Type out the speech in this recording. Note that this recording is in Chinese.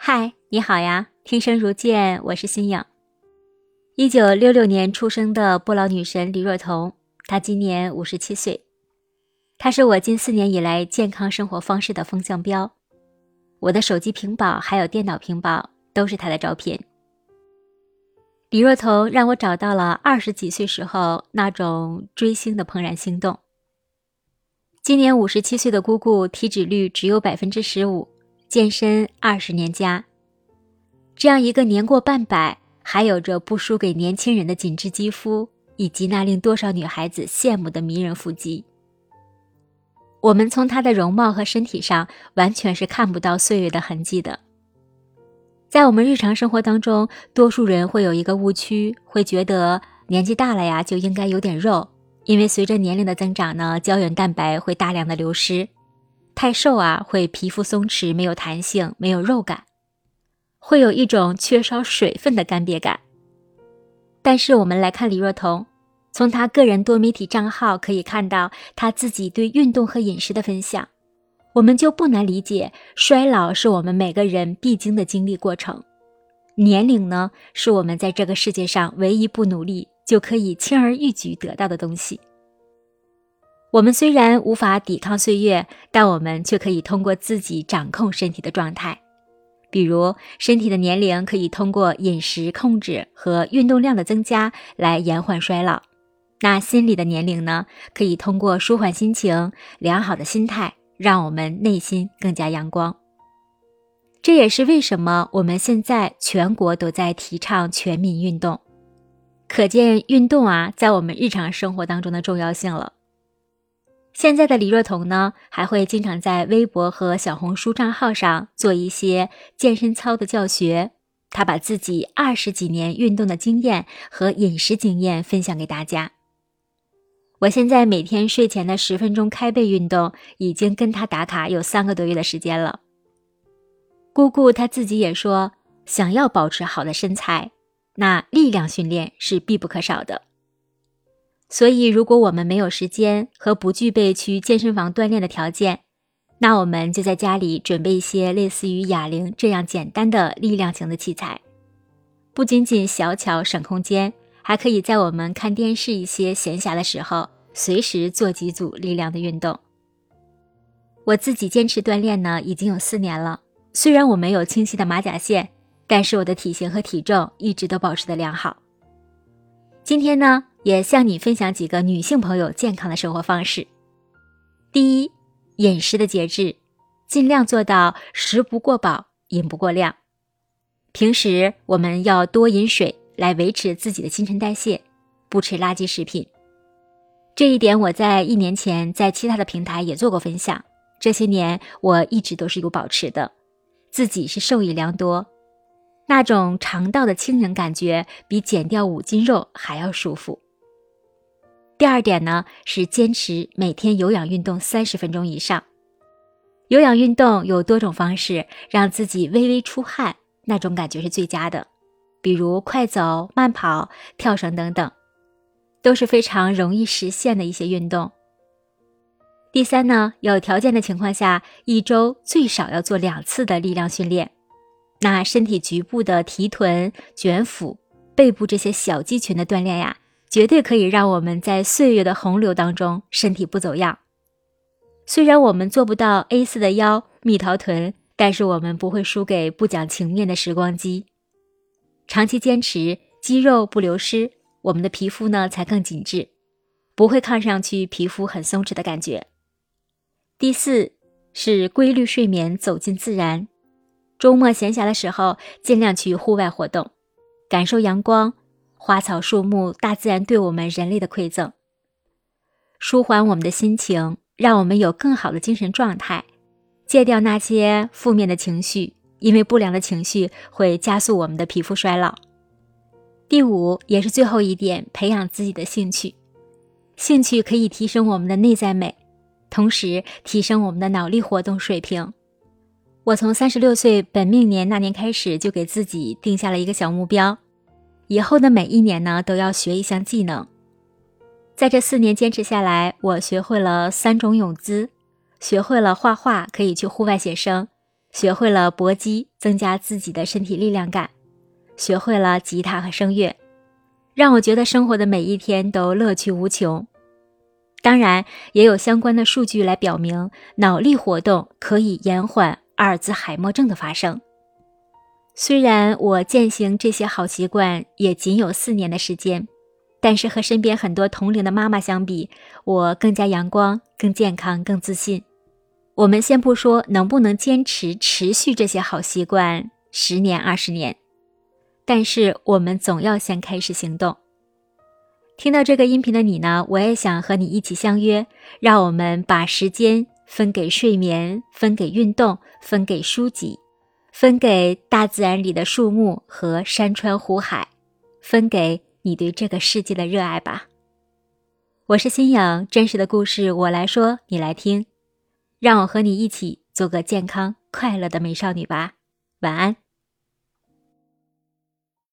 嗨，你好呀！听声如见，我是新颖。一九六六年出生的不老女神李若彤，她今年五十七岁。她是我近四年以来健康生活方式的风向标。我的手机屏保还有电脑屏保都是她的照片。李若彤让我找到了二十几岁时候那种追星的怦然心动。今年五十七岁的姑姑，体脂率只有百分之十五。健身二十年加，这样一个年过半百还有着不输给年轻人的紧致肌肤，以及那令多少女孩子羡慕的迷人腹肌，我们从她的容貌和身体上完全是看不到岁月的痕迹的。在我们日常生活当中，多数人会有一个误区，会觉得年纪大了呀就应该有点肉，因为随着年龄的增长呢，胶原蛋白会大量的流失。太瘦啊，会皮肤松弛，没有弹性，没有肉感，会有一种缺少水分的干瘪感。但是我们来看李若彤，从她个人多媒体账号可以看到她自己对运动和饮食的分享，我们就不难理解，衰老是我们每个人必经的经历过程，年龄呢，是我们在这个世界上唯一不努力就可以轻而易举得到的东西。我们虽然无法抵抗岁月，但我们却可以通过自己掌控身体的状态。比如，身体的年龄可以通过饮食控制和运动量的增加来延缓衰老。那心理的年龄呢？可以通过舒缓心情、良好的心态，让我们内心更加阳光。这也是为什么我们现在全国都在提倡全民运动，可见运动啊，在我们日常生活当中的重要性了。现在的李若彤呢，还会经常在微博和小红书账号上做一些健身操的教学。她把自己二十几年运动的经验和饮食经验分享给大家。我现在每天睡前的十分钟开背运动，已经跟她打卡有三个多月的时间了。姑姑她自己也说，想要保持好的身材，那力量训练是必不可少的。所以，如果我们没有时间和不具备去健身房锻炼的条件，那我们就在家里准备一些类似于哑铃这样简单的力量型的器材，不仅仅小巧省空间，还可以在我们看电视一些闲暇的时候，随时做几组力量的运动。我自己坚持锻炼呢，已经有四年了。虽然我没有清晰的马甲线，但是我的体型和体重一直都保持的良好。今天呢？也向你分享几个女性朋友健康的生活方式。第一，饮食的节制，尽量做到食不过饱，饮不过量。平时我们要多饮水来维持自己的新陈代谢，不吃垃圾食品。这一点我在一年前在其他的平台也做过分享。这些年我一直都是有保持的，自己是受益良多。那种肠道的轻盈感觉，比减掉五斤肉还要舒服。第二点呢，是坚持每天有氧运动三十分钟以上。有氧运动有多种方式，让自己微微出汗，那种感觉是最佳的。比如快走、慢跑、跳绳等等，都是非常容易实现的一些运动。第三呢，有条件的情况下，一周最少要做两次的力量训练。那身体局部的提臀、卷腹、背部这些小肌群的锻炼呀。绝对可以让我们在岁月的洪流当中身体不走样。虽然我们做不到 A 四的腰、蜜桃臀，但是我们不会输给不讲情面的时光机。长期坚持，肌肉不流失，我们的皮肤呢才更紧致，不会看上去皮肤很松弛的感觉。第四是规律睡眠，走进自然。周末闲暇的时候，尽量去户外活动，感受阳光。花草树木，大自然对我们人类的馈赠，舒缓我们的心情，让我们有更好的精神状态，戒掉那些负面的情绪，因为不良的情绪会加速我们的皮肤衰老。第五，也是最后一点，培养自己的兴趣，兴趣可以提升我们的内在美，同时提升我们的脑力活动水平。我从三十六岁本命年那年开始，就给自己定下了一个小目标。以后的每一年呢，都要学一项技能。在这四年坚持下来，我学会了三种泳姿，学会了画画，可以去户外写生，学会了搏击，增加自己的身体力量感，学会了吉他和声乐，让我觉得生活的每一天都乐趣无穷。当然，也有相关的数据来表明，脑力活动可以延缓阿尔兹海默症的发生。虽然我践行这些好习惯也仅有四年的时间，但是和身边很多同龄的妈妈相比，我更加阳光、更健康、更自信。我们先不说能不能坚持持续这些好习惯十年、二十年，但是我们总要先开始行动。听到这个音频的你呢，我也想和你一起相约，让我们把时间分给睡眠，分给运动，分给书籍，分给大自然里的树木和山川湖海，分给你对这个世界的热爱吧。我是新颖，真实的故事我来说，你来听，让我和你一起做个健康快乐的美少女吧。晚安。